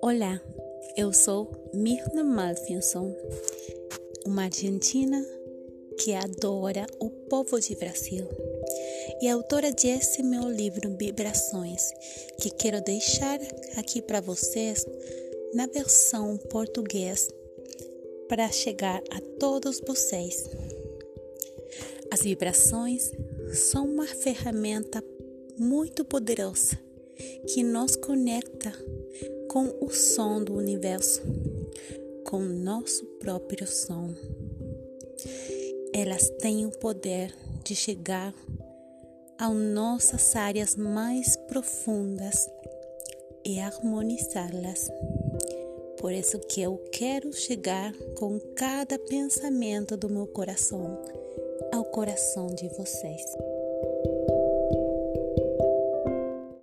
Olá, eu sou Mirna Malfinson, uma argentina que adora o povo de Brasil e autora desse meu livro Vibrações, que quero deixar aqui para vocês na versão português para chegar a todos vocês. As vibrações são uma ferramenta muito poderosa que nos conecta com o som do universo, com nosso próprio som. Elas têm o poder de chegar a nossas áreas mais profundas e harmonizá-las. Por isso que eu quero chegar com cada pensamento do meu coração ao coração de vocês.